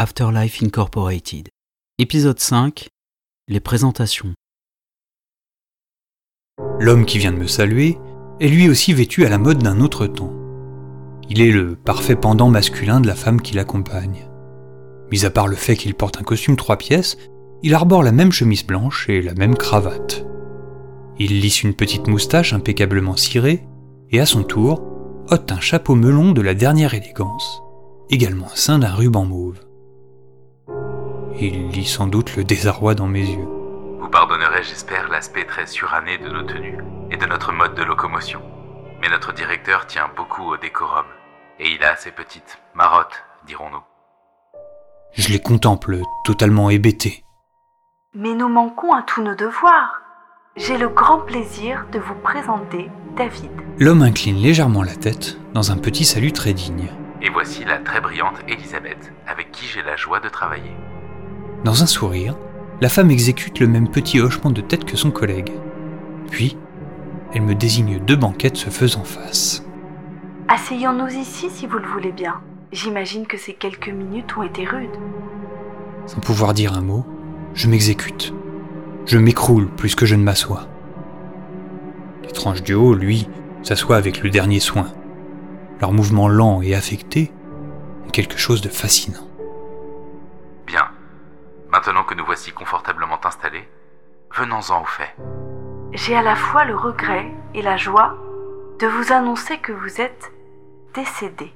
Afterlife Incorporated. Épisode 5 Les présentations. L'homme qui vient de me saluer est lui aussi vêtu à la mode d'un autre temps. Il est le parfait pendant masculin de la femme qui l'accompagne. Mis à part le fait qu'il porte un costume trois pièces, il arbore la même chemise blanche et la même cravate. Il lisse une petite moustache impeccablement cirée et à son tour ôte un chapeau melon de la dernière élégance, également ceint d'un ruban mauve. Il lit sans doute le désarroi dans mes yeux. Vous pardonnerez, j'espère, l'aspect très suranné de nos tenues et de notre mode de locomotion. Mais notre directeur tient beaucoup au décorum, et il a ses petites marottes, dirons-nous. Je les contemple, totalement hébété. Mais nous manquons à tous nos devoirs. J'ai le grand plaisir de vous présenter David. L'homme incline légèrement la tête dans un petit salut très digne. Et voici la très brillante Elisabeth, avec qui j'ai la joie de travailler. Dans un sourire, la femme exécute le même petit hochement de tête que son collègue. Puis, elle me désigne deux banquettes se faisant face. Asseyons-nous ici si vous le voulez bien. J'imagine que ces quelques minutes ont été rudes. Sans pouvoir dire un mot, je m'exécute. Je m'écroule plus que je ne m'assois. L'étrange duo, lui, s'assoit avec le dernier soin. Leurs mouvements lents et affectés ont quelque chose de fascinant. Maintenant que nous voici confortablement installés, venons-en au fait. J'ai à la fois le regret et la joie de vous annoncer que vous êtes décédé.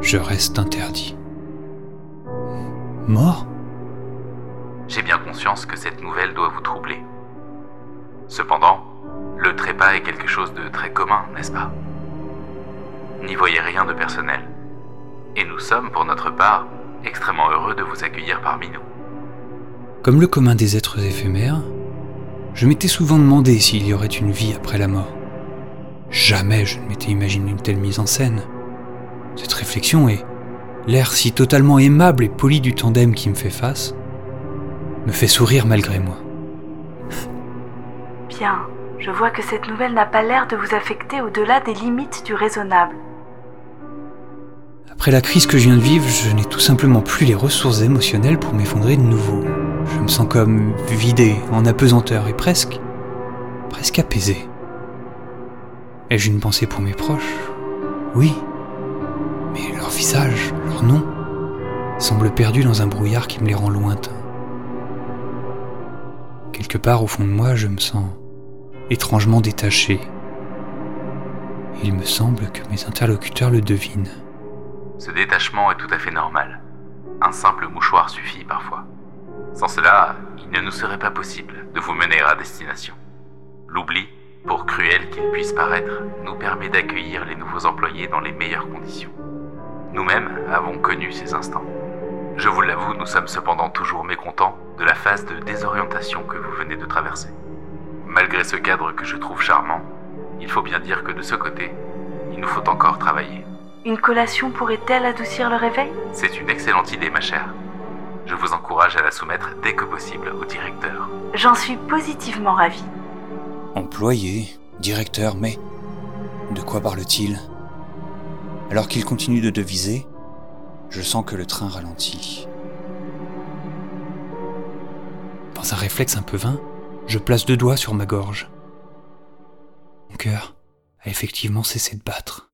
Je reste interdit. Mort? J'ai bien conscience que cette nouvelle doit vous troubler. Cependant, le trépas est quelque chose de très commun, n'est-ce pas? N'y voyez rien de personnel. Et nous sommes, pour notre part, extrêmement heureux de vous accueillir parmi nous. Comme le commun des êtres éphémères, je m'étais souvent demandé s'il y aurait une vie après la mort. Jamais je ne m'étais imaginé une telle mise en scène. Cette réflexion et l'air si totalement aimable et poli du tandem qui me fait face me fait sourire malgré moi. Bien, je vois que cette nouvelle n'a pas l'air de vous affecter au-delà des limites du raisonnable. Après la crise que je viens de vivre, je n'ai tout simplement plus les ressources émotionnelles pour m'effondrer de nouveau. Je me sens comme vidé, en apesanteur et presque, presque apaisé. Ai-je une pensée pour mes proches? Oui. Mais leur visage, leur nom, semblent perdus dans un brouillard qui me les rend lointains. Quelque part au fond de moi, je me sens étrangement détaché. Il me semble que mes interlocuteurs le devinent. Ce détachement est tout à fait normal. Un simple mouchoir suffit parfois. Sans cela, il ne nous serait pas possible de vous mener à destination. L'oubli, pour cruel qu'il puisse paraître, nous permet d'accueillir les nouveaux employés dans les meilleures conditions. Nous-mêmes avons connu ces instants. Je vous l'avoue, nous sommes cependant toujours mécontents de la phase de désorientation que vous venez de traverser. Malgré ce cadre que je trouve charmant, il faut bien dire que de ce côté, il nous faut encore travailler. Une collation pourrait-elle adoucir le réveil? C'est une excellente idée, ma chère. Je vous encourage à la soumettre dès que possible au directeur. J'en suis positivement ravie. Employé, directeur, mais de quoi parle-t-il? Alors qu'il continue de deviser, je sens que le train ralentit. Dans un réflexe un peu vain, je place deux doigts sur ma gorge. Mon cœur a effectivement cessé de battre.